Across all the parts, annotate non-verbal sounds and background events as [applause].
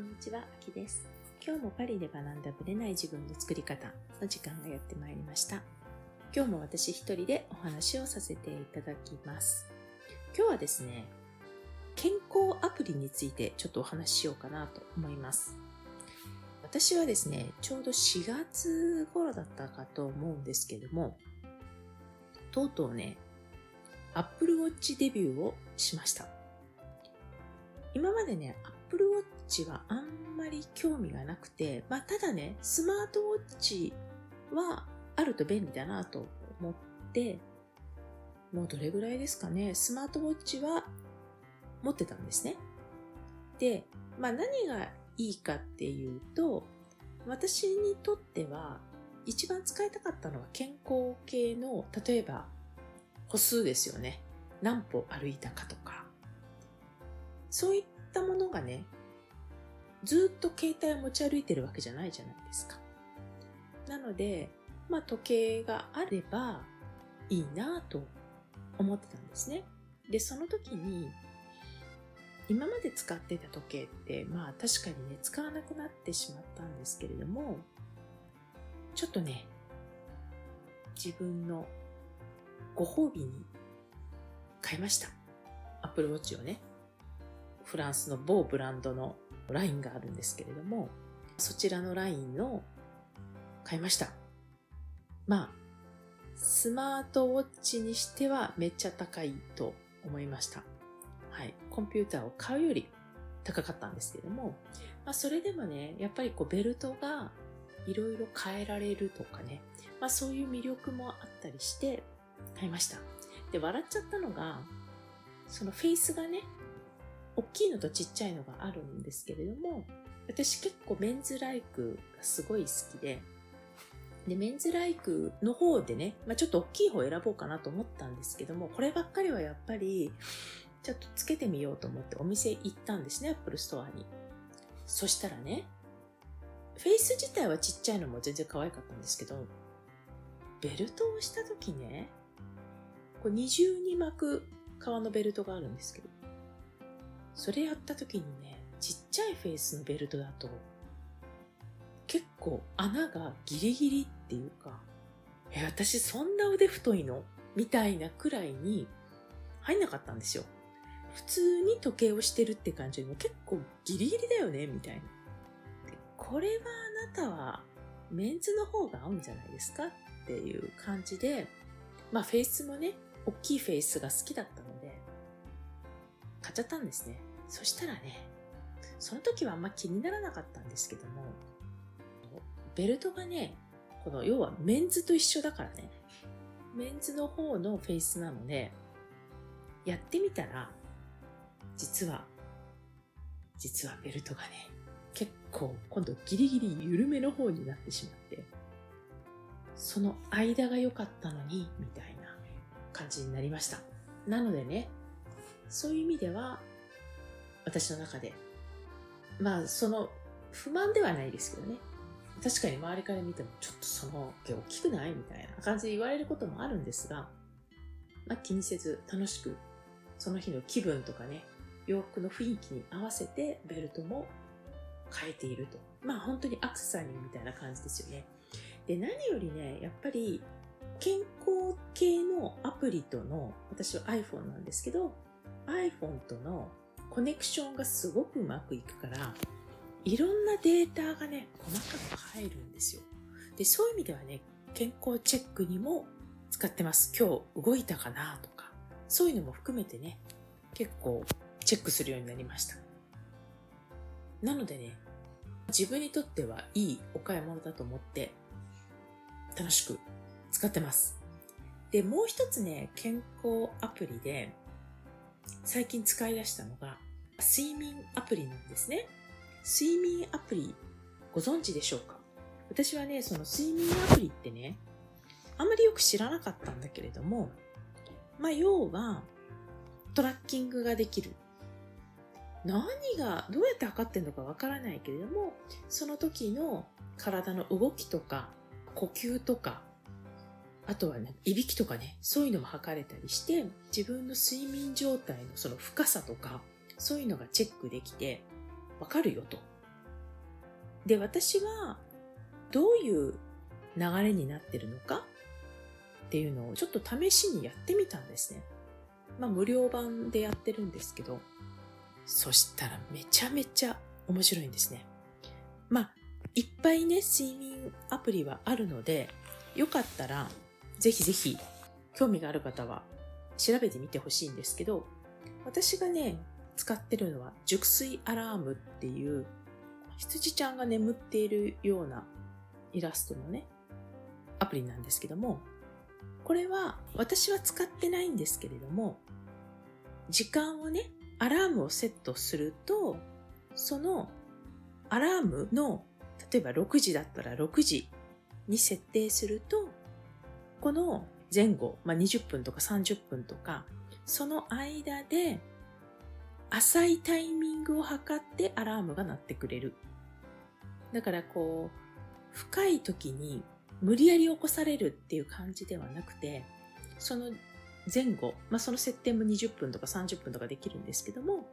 こんにちは、あきです。今日もパリで学んだブレない自分の作り方の時間がやってまいりました。今日も私一人でお話をさせていただきます。今日はですね、健康アプリについてちょっとお話ししようかなと思います。私はですね、ちょうど4月頃だったかと思うんですけども、とうとうね、Apple Watch デビューをしました。今までね、Apple Watch はあんまり興味がなくて、まあ、ただね、スマートウォッチはあると便利だなと思って、もうどれぐらいですかね、スマートウォッチは持ってたんですね。で、まあ、何がいいかっていうと、私にとっては一番使いたかったのは健康系の、例えば歩数ですよね。何歩歩いたかとか。そういったものがね、ずっと携帯を持ち歩いてるわけじゃないじゃないですか。なので、まあ時計があればいいなと思ってたんですね。で、その時に、今まで使ってた時計って、まあ確かにね、使わなくなってしまったんですけれども、ちょっとね、自分のご褒美に買いました。Apple Watch をね。フランスの某ブランドのラインがあるんですけれども、そちらのラインを買いました。まあ、スマートウォッチにしてはめっちゃ高いと思いました。はい。コンピューターを買うより高かったんですけども、まあそれでもね、やっぱりこうベルトがいろいろ変えられるとかね、まあそういう魅力もあったりして買いました。で、笑っちゃったのが、そのフェイスがね、大きいのとちっちゃいのがあるんですけれども、私結構メンズライクがすごい好きで、で、メンズライクの方でね、まあ、ちょっと大きい方選ぼうかなと思ったんですけども、こればっかりはやっぱり、ちょっとつけてみようと思ってお店行ったんですね、アップルストアに。そしたらね、フェイス自体はちっちゃいのも全然可愛かったんですけど、ベルトをした時ね、こう二重に巻く革のベルトがあるんですけど、それやった時にね、ちっちゃいフェイスのベルトだと、結構穴がギリギリっていうか、え、私そんな腕太いの？みたいなくらいに入んなかったんですよ。普通に時計をしてるって感じよりも結構ギリギリだよね？みたいな。これはあなたはメンズの方が合うんじゃないですか？っていう感じで、まあフェイスもね、大きいフェイスが好きだったので、買っちゃったんですね。そしたらね、その時はあんま気にならなかったんですけども、ベルトがね、この要はメンズと一緒だからね、メンズの方のフェイスなので、やってみたら、実は、実はベルトがね、結構今度ギリギリ緩めの方になってしまって、その間が良かったのに、みたいな感じになりました。なのでね、そういう意味では、私の中で、まあ、その、不満ではないですけどね。確かに周りから見ても、ちょっとその毛大きくないみたいな感じで言われることもあるんですが、まあ、気にせず楽しく、その日の気分とかね、洋服の雰囲気に合わせてベルトも変えていると。まあ本当にアクセサリーみたいな感じですよね。で、何よりね、やっぱり健康系のアプリとの、私は iPhone なんですけど、iPhone とのコネクションがすごくうまくいくから、いろんなデータがね、細かく入るんですよ。で、そういう意味ではね、健康チェックにも使ってます。今日動いたかなとか、そういうのも含めてね、結構チェックするようになりました。なのでね、自分にとってはいいお買い物だと思って、楽しく使ってます。で、もう一つね、健康アプリで、最近使い出したのが、睡眠アプリなんですね。睡眠アプリ、ご存知でしょうか？私はね、その睡眠アプリってね、あんまりよく知らなかったんだけれども、まあ、要は、トラッキングができる。何が、どうやって測ってんのかわからないけれども、その時の体の動きとか、呼吸とか、あとはね、いびきとかね、そういうのも測れたりして、自分の睡眠状態のその深さとか、そういうのがチェックできて、わかるよと。で、私はどういう流れになってるのかっていうのをちょっと試しにやってみたんですね。まあ無料版でやってるんですけど、そしたらめちゃめちゃ面白いんですね。まあ、いっぱいね、睡眠アプリはあるので、よかったら、ぜひぜひ、興味がある方は調べてみてほしいんですけど、私がね、使ってるのは、熟睡アラームっていう、羊ちゃんが眠っているようなイラストのね、アプリなんですけども、これは私は使ってないんですけれども、時間をね、アラームをセットすると、そのアラームの、例えば6時だったら6時に設定すると、この前後、まあ、20分とか30分とか、その間で浅いタイミングを測ってアラームが鳴ってくれる。だからこう、深い時に無理やり起こされるっていう感じではなくて、その前後、まあ、その設定も20分とか30分とかできるんですけども、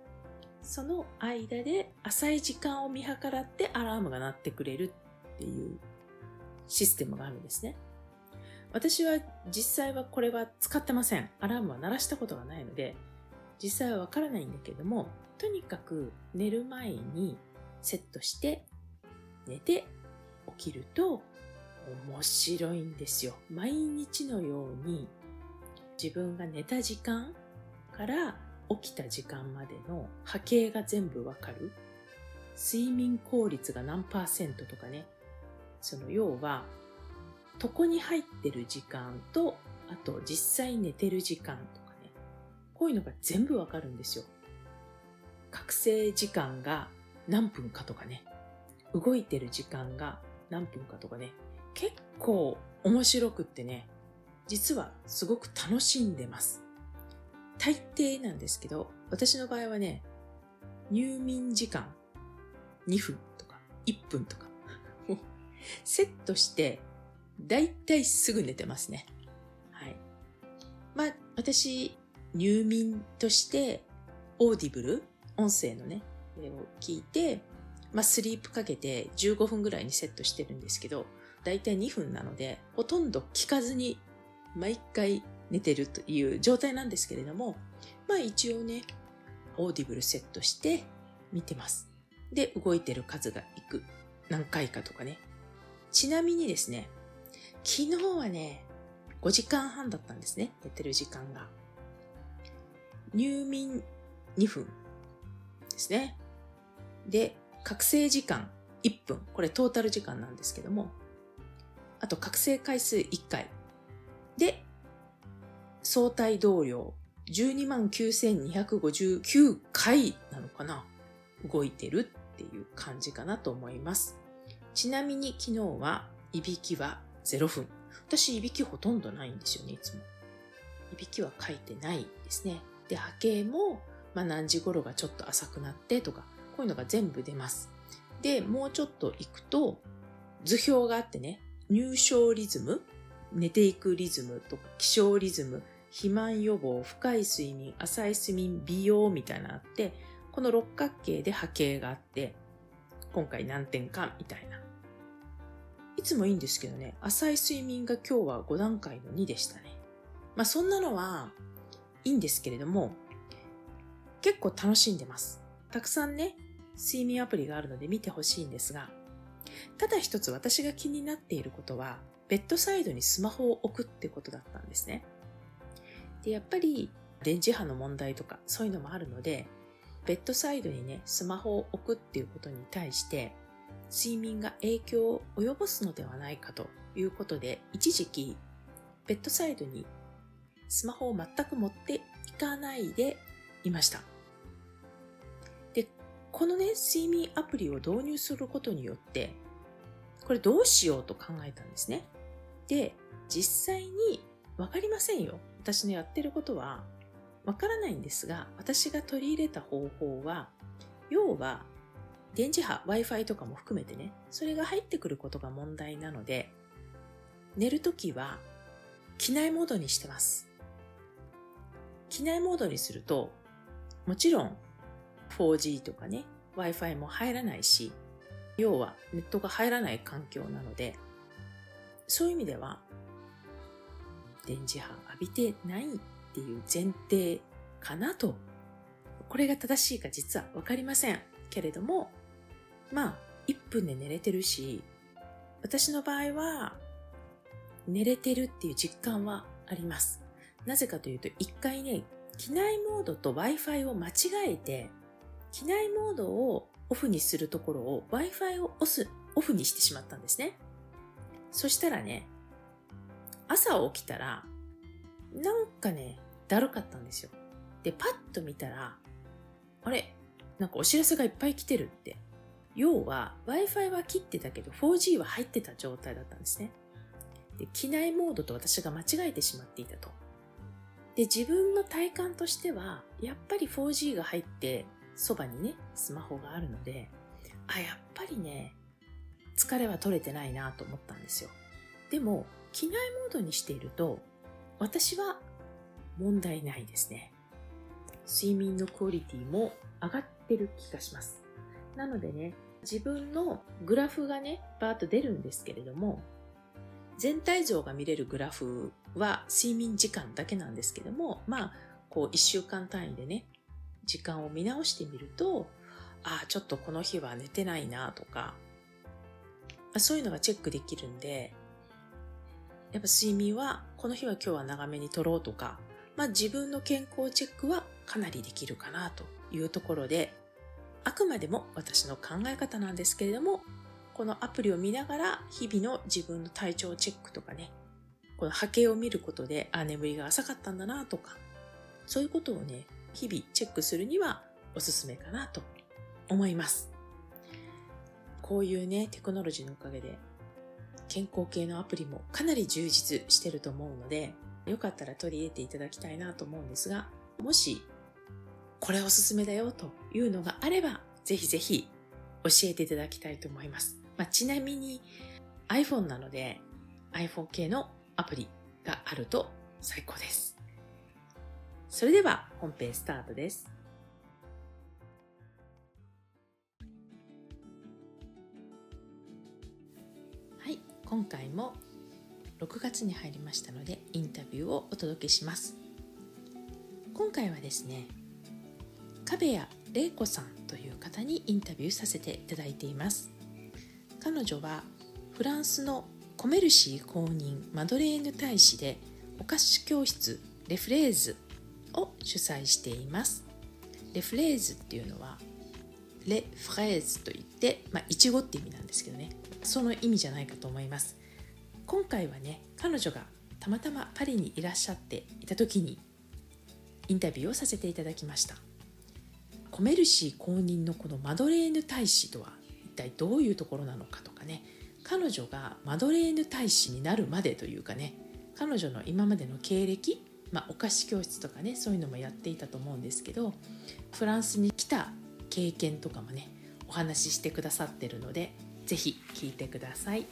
その間で浅い時間を見計らってアラームが鳴ってくれるっていうシステムがあるんですね。私は実際はこれは使ってません。アラームは鳴らしたことがないので、実際はわからないんだけども、とにかく寝る前にセットして寝て起きると面白いんですよ。毎日のように自分が寝た時間から起きた時間までの波形が全部わかる。睡眠効率が何パーセントとかね。その要は、床に入ってる時間と、あと実際寝てる時間と。こういうのが全部わかるんですよ。覚醒時間が何分かとかね。動いてる時間が何分かとかね。結構面白くってね。実はすごく楽しんでます。大抵なんですけど、私の場合はね、入眠時間2分とか1分とか、セットして、だいたいすぐ寝てますね。はい。まあ、私、入眠として、オーディブル、音声のね、を聞いて、まあ、スリープかけて15分ぐらいにセットしてるんですけど、だいたい2分なので、ほとんど聞かずに毎回寝てるという状態なんですけれども、まあ一応ね、オーディブルセットして見てます。で、動いてる数がいく。何回かとかね。ちなみにですね、昨日はね、5時間半だったんですね。寝てる時間が。入眠2分ですね。で、覚醒時間1分。これトータル時間なんですけども。あと覚醒回数1回。で、相対動量129,259回なのかな動いてるっていう感じかなと思います。ちなみに昨日はいびきは0分。私いびきほとんどないんですよね、いつも。いびきは書いてないですね。で、波形も、まあ、何時頃がちょっと浅くなってとか、こういうのが全部出ます。で、もうちょっと行くと、図表があってね、入床リズム寝ていくリズムとか起床リズム、肥満予防、深い睡眠、浅い睡眠、美容みたいなのあって、この六角形で波形があって、今回何点かみたいな。いつもいいんですけどね、浅い睡眠が今日は5段階の2でしたね。まあそんなのはいいんですけれども、結構楽しんでます。たくさんね、睡眠アプリがあるので見てほしいんですが、ただ一つ私が気になっていることは、ベッドサイドにスマホを置くってことだったんですね。で、やっぱり電磁波の問題とかそういうのもあるので、ベッドサイドにね、スマホを置くっていうことに対して、睡眠が影響を及ぼすのではないかということで、一時期、ベッドサイドにスマホを全く持っていかないでいました。で、このね、睡眠アプリを導入することによって、これどうしようと考えたんですね。で、実際にわかりませんよ。私のやってることはわからないんですが、私が取り入れた方法は、要は、電磁波、Wi-Fi とかも含めてね、それが入ってくることが問題なので、寝るときは、機内モードにしてます。機内モードにすると、もちろん 4G とかね、Wi-Fi も入らないし、要はネットが入らない環境なので、そういう意味では、電磁波浴びてないっていう前提かなと。これが正しいか実はわかりません。けれども、まあ、1分で寝れてるし、私の場合は、寝れてるっていう実感はあります。なぜかというと、一回ね、機内モードと Wi-Fi を間違えて、機内モードをオフにするところを Wi-Fi をオスオフにしてしまったんですね。そしたらね、朝起きたら、なんかね、だるかったんですよ。で、パッと見たら、あれなんかお知らせがいっぱい来てるって。要は Wi-Fi は切ってたけど 4G は入ってた状態だったんですね。で、機内モードと私が間違えてしまっていたと。で、自分の体感としては、やっぱり 4G が入って、そばにね、スマホがあるので、あ、やっぱりね、疲れは取れてないなと思ったんですよ。でも、機内モードにしていると、私は問題ないですね。睡眠のクオリティも上がってる気がします。なのでね、自分のグラフがね、バーッと出るんですけれども、全体像が見れるグラフは睡眠時間だけなんですけども、まあ、こう1週間単位でね、時間を見直してみると、ああ、ちょっとこの日は寝てないなとか、そういうのがチェックできるんで、やっぱ睡眠はこの日は今日は長めに取ろうとか、まあ自分の健康チェックはかなりできるかなというところで、あくまでも私の考え方なんですけれども、このアプリを見ながら日々の自分の体調チェックとかね、この波形を見ることで、あ、眠りが浅かったんだなとか、そういうことをね、日々チェックするにはおすすめかなと思います。こういうね、テクノロジーのおかげで、健康系のアプリもかなり充実してると思うので、よかったら取り入れていただきたいなと思うんですが、もし、これおすすめだよというのがあれば、ぜひぜひ教えていただきたいと思います。まあ、ちなみに iPhone なので iPhone 系のアプリがあると最高です。それでは本編スタートです。はい、今回も6月に入りましたのでインタビューをお届けします。今回はですね、壁谷玲子さんという方にインタビューさせていただいています。彼女はフランスのコメルシー公認マドレーヌ大使でお菓子教室レフレーズを主催しています。レフレーズっていうのはレフレーズといって、まあ、いちごって意味なんですけどね。その意味じゃないかと思います。今回はね彼女がたまたまパリにいらっしゃっていた時にインタビューをさせていただきました。コメルシー公認のこのマドレーヌ大使とは一体どういうところなのかとかね。彼女がマドレーヌ大使になるまでというかね彼女の今までの経歴、まあ、お菓子教室とかねそういうのもやっていたと思うんですけどフランスに来た経験とかもねお話ししてくださってるので是非聞いてください。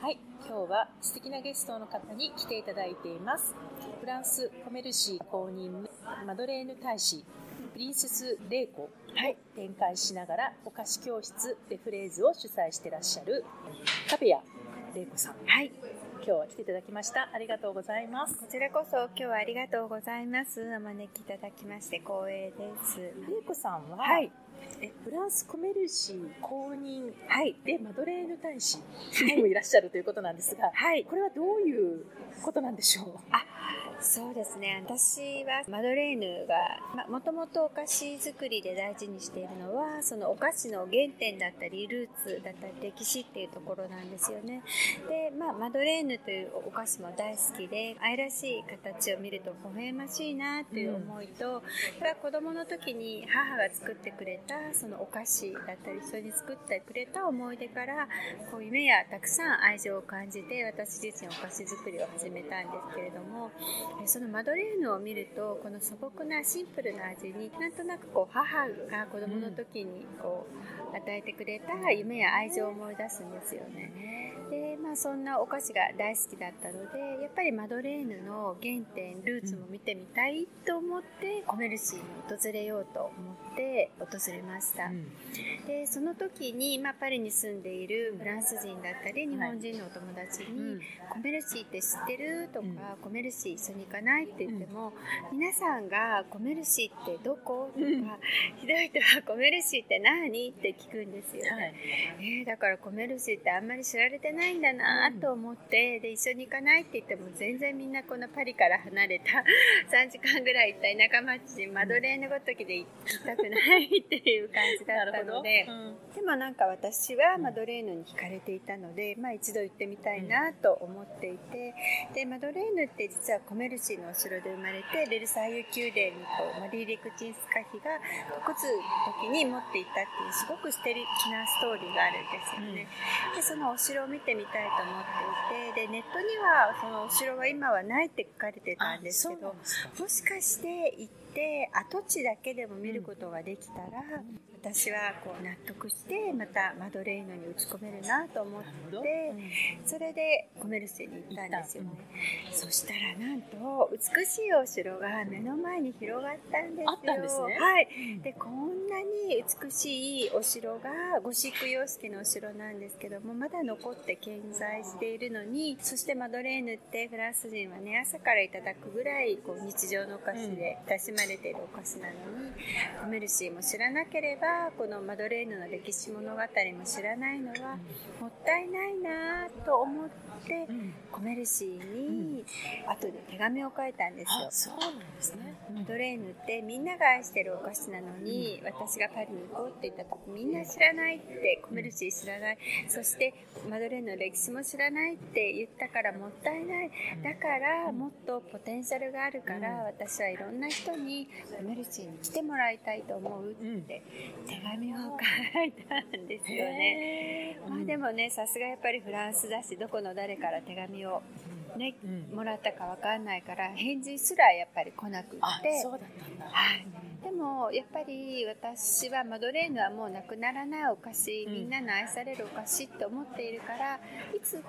はい、今日は素敵なゲストの方に来ていただいています。フランスコメルシー公認マドレーヌ大使プリンセス玲子を展開しながら、お菓子教室でフレーズを主催してらっしゃるカペア玲子さん。はい。今日は来ていただきました。ありがとうございます。こちらこそ今日はありがとうございます。お招きいただきまして光栄です。玲子さんは、はい、えフランスコメルシー公認でマドレーヌ大使 [laughs] にもいらっしゃるということなんですが、はい、これはどういうことなんでしょう？あそうですね。私はマドレーヌがもともとお菓子作りで大事にしているのはそのお菓子の原点だったりルーツだったり歴史っていうところなんですよね。で、まあ、マドレーヌというお菓子も大好きで愛らしい形を見ると微笑ましいなという思いと、うん、子供の時に母が作ってくれたそのお菓子だったり一緒に作ってくれた思い出からこう夢やたくさん愛情を感じて私自身お菓子作りを始めたんですけれどもそのマドレーヌを見るとこの素朴なシンプルな味になんとなくこう母が子供の時にこう与えてくれた夢や愛情を思い出すんですよね。でまあそんなお菓子が大好きだったのでやっぱりマドレーヌの原点ルーツも見てみたいと思ってコメルシーに訪れようと思って訪れました、うん、でその時に、まあ、パリに住んでいるフランス人だったり日本人のお友達に、はいコメルシーって知ってる？とか、うん、コメルシー一緒に行かない？って言っても、皆さんがコメルシーってどこ？とか、ひどい人はコメルシーって何？って聞くんですよね、はい、えー、だからコメルシーってあんまり知られてないんだなと思って、で一緒に行かないって言っても全然みんなこのパリから離れた [laughs] 3時間ぐらい行った田舎町マドレーヌごときで行きたくないっていう感じだったので、うん、でもなんか私はマドレーヌに惹かれていたので、まあ、一度行ってみたいなと思っていて。でマドレーヌって実はコメルシーのお城で生まれてベルサイユ宮殿にこうマリー・レクチンスカ妃が嫁ぐ時に持っていったっていうすごく素敵なストーリーがあるんですよね。でそのお城を見ててみたいと思っていてでネットにはそのお城は今はないって書かれてたんですけどもしかして行って跡地だけでも見ることができたら、私はこう納得してまたマドレーヌに打ち込めるなと思って、それでコメルセに行ったんですよね、そしたらなんと美しいお城が目の前に広がったんですよ。あったんですね。はい。でこんなに美しいお城がゴシック様式のお城なんですけどもまだ残って健在しているのにそしてマドレーヌってフランス人はね朝からいただくぐらいこう日常のお菓子で親しまれているお菓子なのにコメルシーも知らなければこのマドレーヌの歴史物語も知らないのはもったいないなと思って、コメルシーに後で手紙を書いたんですよ。そうなんですね。マドレーヌってみんなが愛してるお菓子なのに、私がパリに行こうって言った時みんな知らないってコメルシー知らない。そしてマドレーヌの歴史も知らないって言ったからもったいない。だからもっとポテンシャルがあるから私はいろんな人にコメルシーに来てもらいたいと思うって手紙を書いたんですよね。まあでもね、さすがやっぱりフランスだし、どこの誰から手紙をね、うん、もらったかわかんないから、返事すらやっぱり来なくって。そうだったんだ。はい。でもやっぱり私はマドレーヌはもうなくならないお菓子、みんなの愛されるお菓子って思っているからいつか、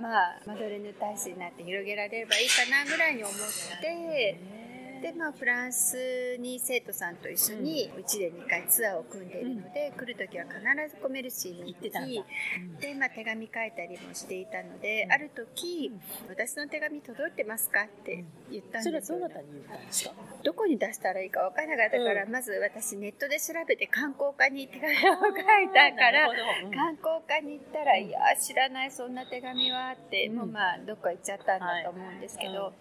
まあ、マドレーヌ大使になって広げられればいいかなぐらいに思って。でまあフランスに生徒さんと一緒にうちで2回ツアーを組んでいるので、来る時は必ずコメルシーに行ってたで、まあ、手紙書いたりもしていたので、ある時私の手紙届いてますかって言ったんですよ、それはどなたに言ったんですか？どこに出したらいいか分からなかったから、まず私ネットで調べて観光課に手紙を書いたから、観光課に行ったら、いや知らないそんな手紙はって、もうまあどっか行っちゃったんだと思うんですけど、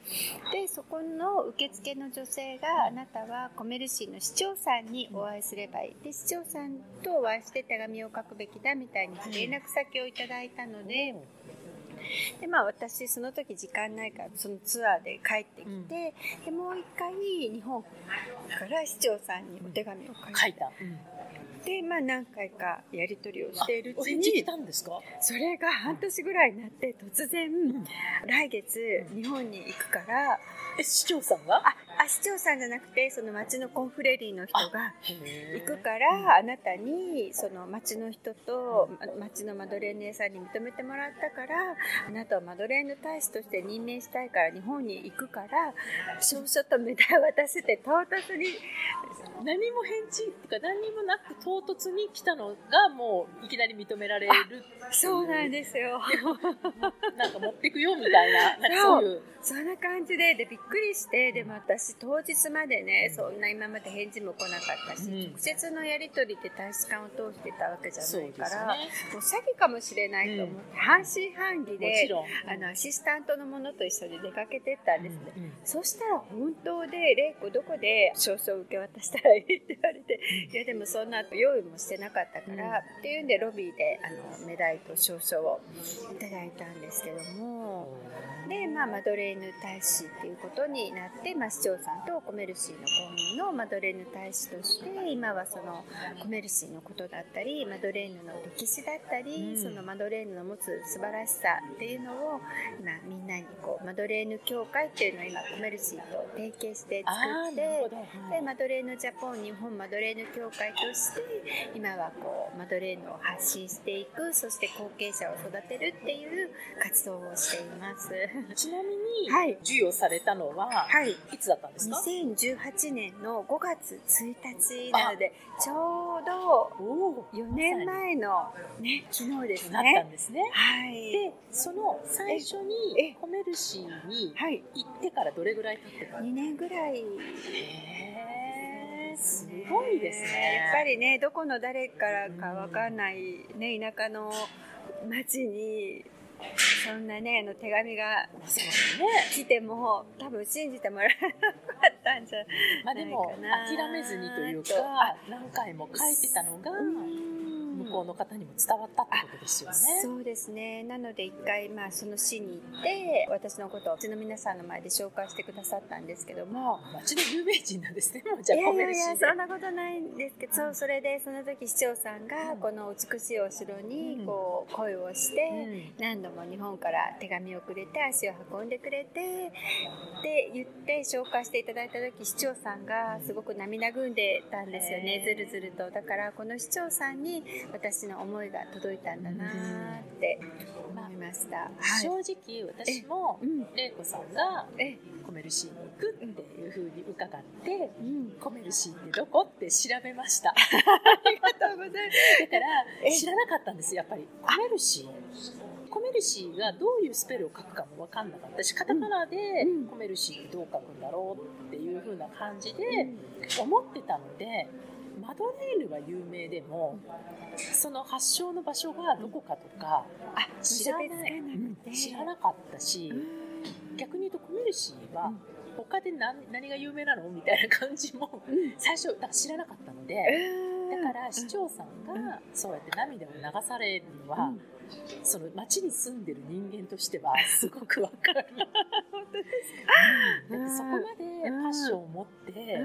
でそこの受付の女性があなたはコメルシーの市長さんにお会いすればいいで市長さんとお会いして手紙を書くべきだみたいに連絡先をいただいたので。でまあ私その時時間ないからそのツアーで帰ってきて、うん、でもう一回日本から市長さんにお手紙を書いた。で、まあ何回かやり取りをしているうちに、それが半年ぐらいになって突然、うん、来月日本に行くから、え、市長さんが？あ、あ、市長さんじゃなくて、その町のコンフレリーの人が行くから、あなたに、その町の人と、町のマドレーヌ屋さんに認めてもらったから、あなたをマドレーヌ大使として任命したいから日本に行くから、証書とメダル渡せて唐突に、何も返事？とか何にもなく唐突に来たのがもういきなり認められるそうなんですよ。[laughs] なんか持ってくよみたいな、なんかそういう。そんな感じで、で、びっくりして、でも私当日までね、そんな今まで返事も来なかったし、うん、直接のやり取りって大使館を通してたわけじゃないから、ね、もう詐欺かもしれないと思って、うん、半信半疑で、あの、アシスタントの者と一緒に出かけてったんですね。うんうん、そしたら本当で、玲子どこで証書を受け渡したらいい？って言われて、いやでもそんな用意もしてなかったから、っていうんでロビーで、あの、メダルと証書をいただいたんですけども、で、まあ、マドレーヌ大使っていうことになって、まあ、市長さんとコメルシーの公認のマドレーヌ大使として今はそのコメルシーのことだったりマドレーヌの歴史だったり、うん、そのマドレーヌの持つ素晴らしさっていうのを今みんなにこうマドレーヌ協会っていうのを今コメルシーと提携して作って、はい、でマドレーヌジャポン日本マドレーヌ協会として今はこうマドレーヌを発信していくそして後継者を育てるっていう活動をしています [laughs] ちなみに、はい、授与されたのは、はい、いつだったんですか？2018年の5月1日なのでちょうど4年前の、ね、昨日ですね。なったんですね。はい、でその最初にコメルシーに行ってからどれぐらい経ってた2年ぐらい。すごいですね。やっぱりね、どこの誰からかわかんない、ね、田舎の町にそんなねあの手紙が来ても多分信じてもらえなかったんじゃないかな、まあ、でも諦めずにというか何回も書いてたのが。向こうの方にも伝わったってことですよね。そうですね。なので一回まあその市に行って私のことをうちの皆さんの前で紹介してくださったんですけども、町の有名人なんですね。もうじゃあいやいやいやそんなことないんですけど、そうそれでその時市長さんがこの美しいお城にこう恋をして何度も日本から手紙をくれて足を運んでくれてって言って紹介していただいた時市長さんがすごく涙ぐんでたんですよね。ずるずると。だからこの市長さんに私の思いが届いたんだなって思いました、はい、正直私も玲子さんがコメルシーに行くっていうふうに伺って、うん、コメルシーってどこって調べました。ありがとうございます。だから知らなかったんですやっぱり。コメルシー。コメルシーがどういうスペルを書くかも分かんなかった。しカタカナでコメルシーってどう書くんだろうっていうふうな感じで思ってたのでマドレーヌは有名でもその発祥の場所がどこかとか知らない知らなかったし逆に言うとコメルシーは他で何何が有名なのみたいな感じも最初だ知らなかったのでだから市長さんがそうやって涙を流されるのはその町に住んでる人間としては [laughs] すごくわかる。本当ですか、だってそこまでパッションを持って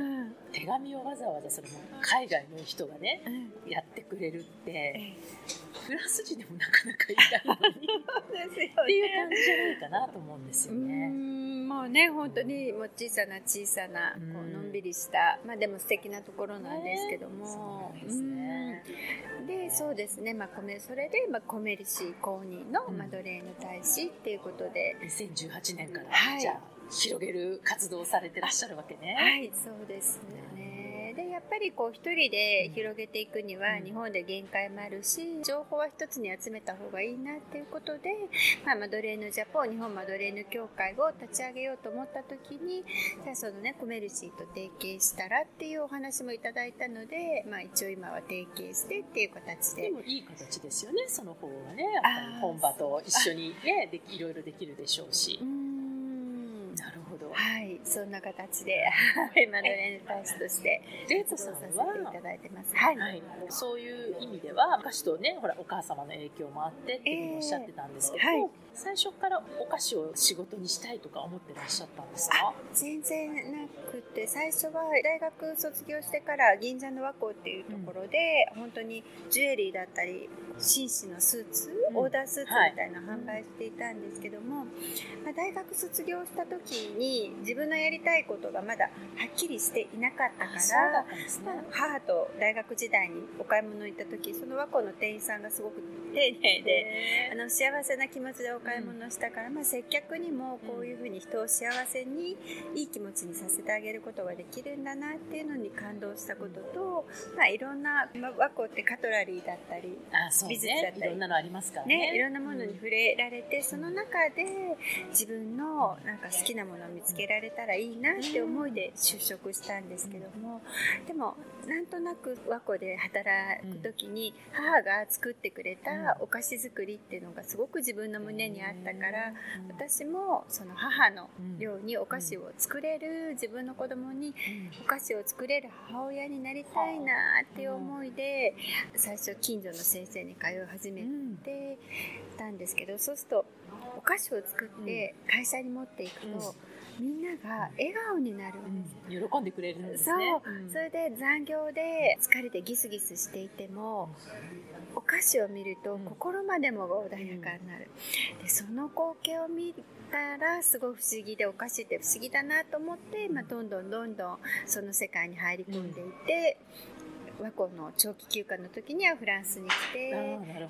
手紙をわざわざそれも海外の人がね、やってくれるってフランス人でもなかなかいないのに。っていう感じじゃないかなと思うんですよね。もうね本当にもう小さな小さなこうのんびりしたまあでも素敵なところなんですけども。そうですね。でそうですねまあ米それでまあコメリシー公認のマドレーヌ大使っていうことで、うん、2018年から、はい、じゃあ広げる活動をされてらっしゃるわけね。はいそうですね。っぱりこう一人で広げていくには日本で限界もあるし情報は一つに集めた方がいいなっていうことで、まあ、マドレーヌジャポン日本マドレーヌ協会を立ち上げようと思った時にじゃあそのねコメルシーと提携したらっていうお話もいただいたので、まあ、一応今は提携してっていう形ででもいい形ですよねその方はね本場と一緒にねでいろいろできるでしょうし。うん。はい、そんな形で、マドレーヌ大使として、レイトさんは、いただいてます。はい、はい。そういう意味では、歌手とね、ほら、お母様の影響もあってっていうふうにおっしゃってたんですけど、えーはい、最初からお菓子を仕事にしたいとか思ってらっしゃったんですか？全然なくて、最初は大学卒業してから銀座の和光っていうところで、うん、本当にジュエリーだったり、紳士のスーツ、うん、オーダースーツみたいな販売していたんですけども、まあ、大学卒業した時に自分のやりたいことがまだはっきりしていなかったから、ね、母と大学時代にお買い物行った時その和光の店員さんがすごく丁寧であの幸せな気持ちでお買い物したから、うん、まあ、接客にもこういうふうに人を幸せにいい気持ちにさせてあげることができるんだなっていうのに感動したことと、まあ、いろんな、まあ、和光ってカトラリーだったり美術だったり、ね、いろんなのありますからね、ね、いろんなものに触れられて、うん、その中で自分のなんか好きなものを見つけられたらいいなって思いで就職したんですけどもでもなんとなく和光で働く時に母が作ってくれたお菓子作りっていうのがすごく自分の胸にあったから私もその母のようにお菓子を作れる自分の子供にお菓子を作れる母親になりたいなっていう思いでで最初近所の先生に通い始めてたんですけど、そうするとお菓子を作って会社に持っていくと、みんなが笑顔になるんです、うん、喜んでくれるんですね。そう、うん、それで残業で疲れてギスギスしていてもお菓子を見ると心までもが穏やかになる、でその光景を見たらすごい不思議でお菓子って不思議だなと思って、まあ、どんどんどんどんその世界に入り込んでいて、和光の長期休暇の時にはフランスに来て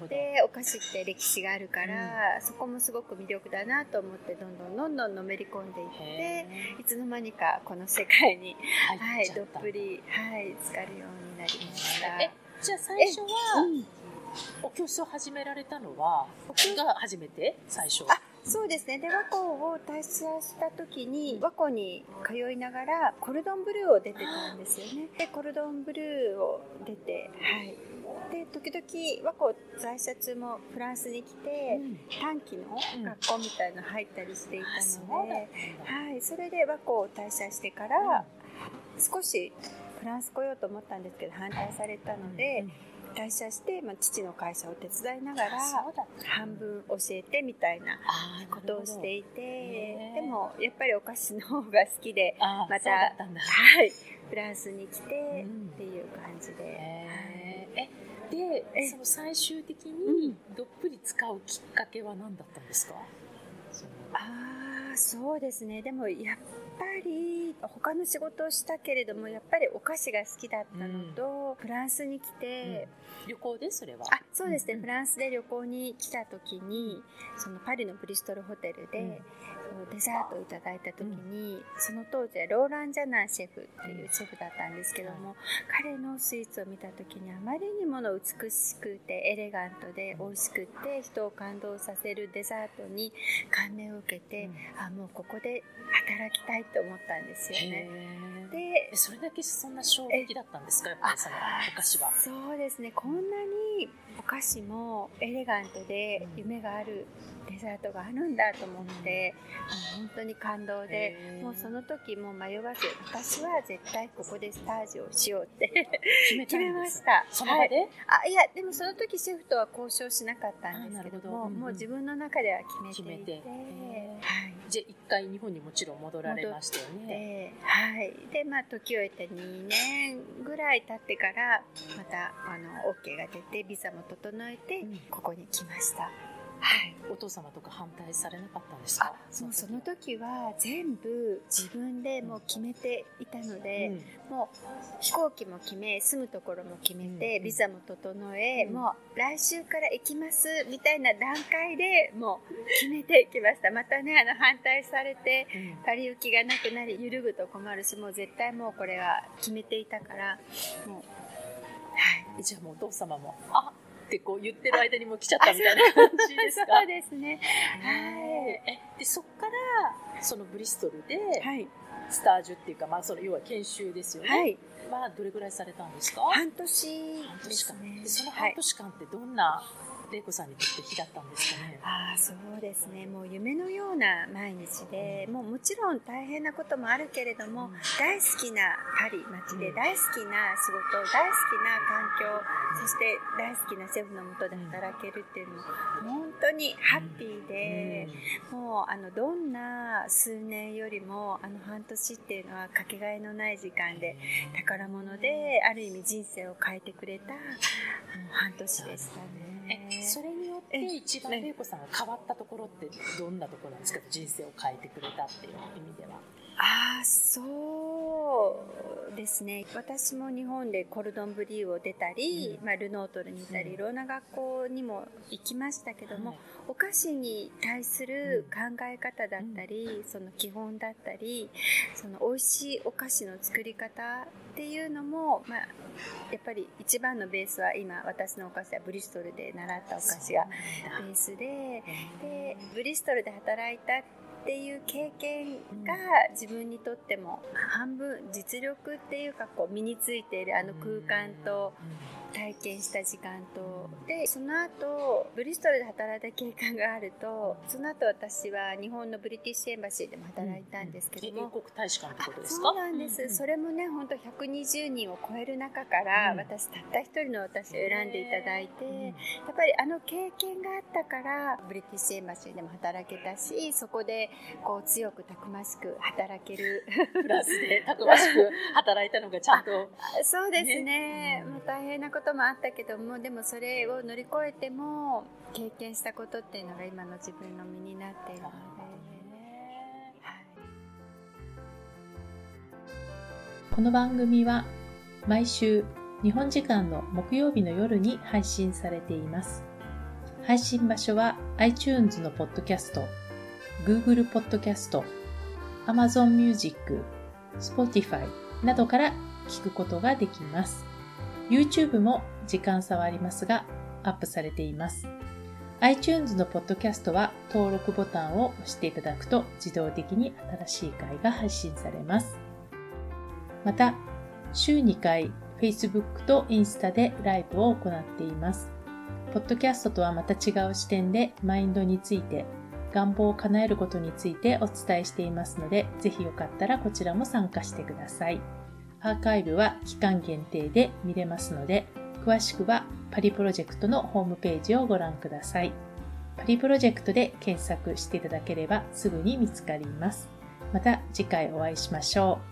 でお菓子って歴史があるから、うん、そこもすごく魅力だなと思ってどんどんどんどんのめり込んでいっていつの間にかこの世界に、はい、どっぷり、はい、浸かるようになりました。えじゃあ最初は、お教室を始められたのはが初めて？最初そうですね。で、和光を退社した時に、和光に通いながら、コルドンブルーを出てたんですよね。で、コルドンブルーを出て、はい。で、時々和光在社中もフランスに来て、うん、短期の学校みたいの入ったりしていたので、うん、はい。それで和光を退社してから、少しフランス来ようと思ったんですけど、反対されたので、うん退社して、まあ、父の会社を手伝いながら半分教えてみたいなことをしていてでもやっぱりお菓子の方が好きでまたはいフランスに来てっていう感じで。えでその最終的にどっぷり使うきっかけは何だったんですか、ああそうですね。でもやっぱり他の仕事をしたけれどもやっぱりお菓子が好きだったのと、うん、フランスに来て、うん、旅行で？それは？あそうですね、うん、フランスで旅行に来た時にそのパリのブリストルホテルで、デザートをいただいた時に、うん、その当時はローラン・ジャナンシェフっていうシェフだったんですけども、彼のスイーツを見た時にあまりにもの美しくてエレガントで美味しくて人を感動させるデザートに感銘を受けて、うん、あもうここで働きたいと思ったんですよ。ね。でそれだけそんな衝撃だったんですか？やっぱりそのお菓子は。そうですね。こんなにお菓子もエレガントで夢があるデザートがあるんだと思って、うん、本当に感動でもうその時も迷わず私は絶対ここでスタージをしようって決めました。その場で、はい、あいやでもその時シェフとは交渉しなかったんですけども、うんうん、もう自分の中では決めていて。はい、じゃあ一回日本にもちろん戻られましたよね。はい。でまあ時を経て2年ぐらい経ってからまたあの OK が出てビザも整えてここに来ました、はい、お父様とか反対されなかったんですか？もうその時は全部自分でもう決めていたので、うん、もう飛行機も決め住むところも決めて、うん、ビザも整え、うん、もう来週から行きますみたいな段階でもう決めていきました。またねあの反対されて、パリ行きがなくなり揺るぐと困るしもう絶対もうこれは決めていたからもうはい。じゃあもうお父様もあってこう言ってる間にも来ちゃったみたいな感じですか？そうですね。はい。で、そっから、そのブリストルで、スタージュっていうか、まあ、その要は研修ですよね。はい。まあ、どれぐらいされたんですか？半年ですね。でその半年間ってどんな、玲子さんにとって日だったんですかね？ああそうですね。もう夢のような毎日で、うん、もうもちろん大変なこともあるけれども、うん、大好きなパリ街で大好きな仕事、うん、大好きな環境、そして大好きなシェフのもとで働けるっていうのも本当にハッピーで、もうあのどんな数年よりもあの半年っていうのはかけがえのない時間で宝物である意味人生を変えてくれた半年でしたね。それによって一番玲子さんが変わったところってどんなところなんですか？人生を変えてくれたっていう意味では。ああそうですね。私も日本でコルドンブリーを出たり、うん、まあ、ルノートルにいたり、いろんな学校にも行きましたけども、はい、お菓子に対する考え方だったり、うん、その基本だったりその美味しいお菓子の作り方っていうのも、まあ、やっぱり一番のベースは今私のお菓子はブリストルで習ったお菓子がベースででブリストルで働いたっていう経験が自分分にとっても半分実力っていうかこう身についているあの空間と体験した時間と。でその後ブリストルで働いた経験があるとその後私は日本のブリティッシュエンバシーでも働いたんですけども、英国大使館ってことですか？そうなんです、それもね本当120人を超える中から、うん。私たった一人の私を選んでいただいて、うんやっぱりあの経験があったからブリティッシュエンバシーでも働けたしそこでこう強くたくましく働ける。プラスでたくましく働いたのがちゃんとそうですね。ね。もう大変なことこともあったけどもでもそれを乗り越えても経験したことっていうのが今の自分の身になっているので、この番組は毎週日本時間の木曜日の夜に配信されています。配信場所は iTunes のポッドキャスト、Google ポッドキャスト、Amazon Music、Spotify などから聞くことができます。YouTube も時間差はありますがアップされています。iTunes のポッドキャストは登録ボタンを押していただくと自動的に新しい回が配信されます。また、週2回 Facebook とインスタでライブを行っています。ポッドキャストとはまた違う視点でマインドについて、願望を叶えることについてお伝えしていますので、ぜひよかったらこちらも参加してください。アーカイブは期間限定で見れますので、詳しくはパリプロジェクトのホームページをご覧ください。パリプロジェクトで検索していただければすぐに見つかります。また次回お会いしましょう。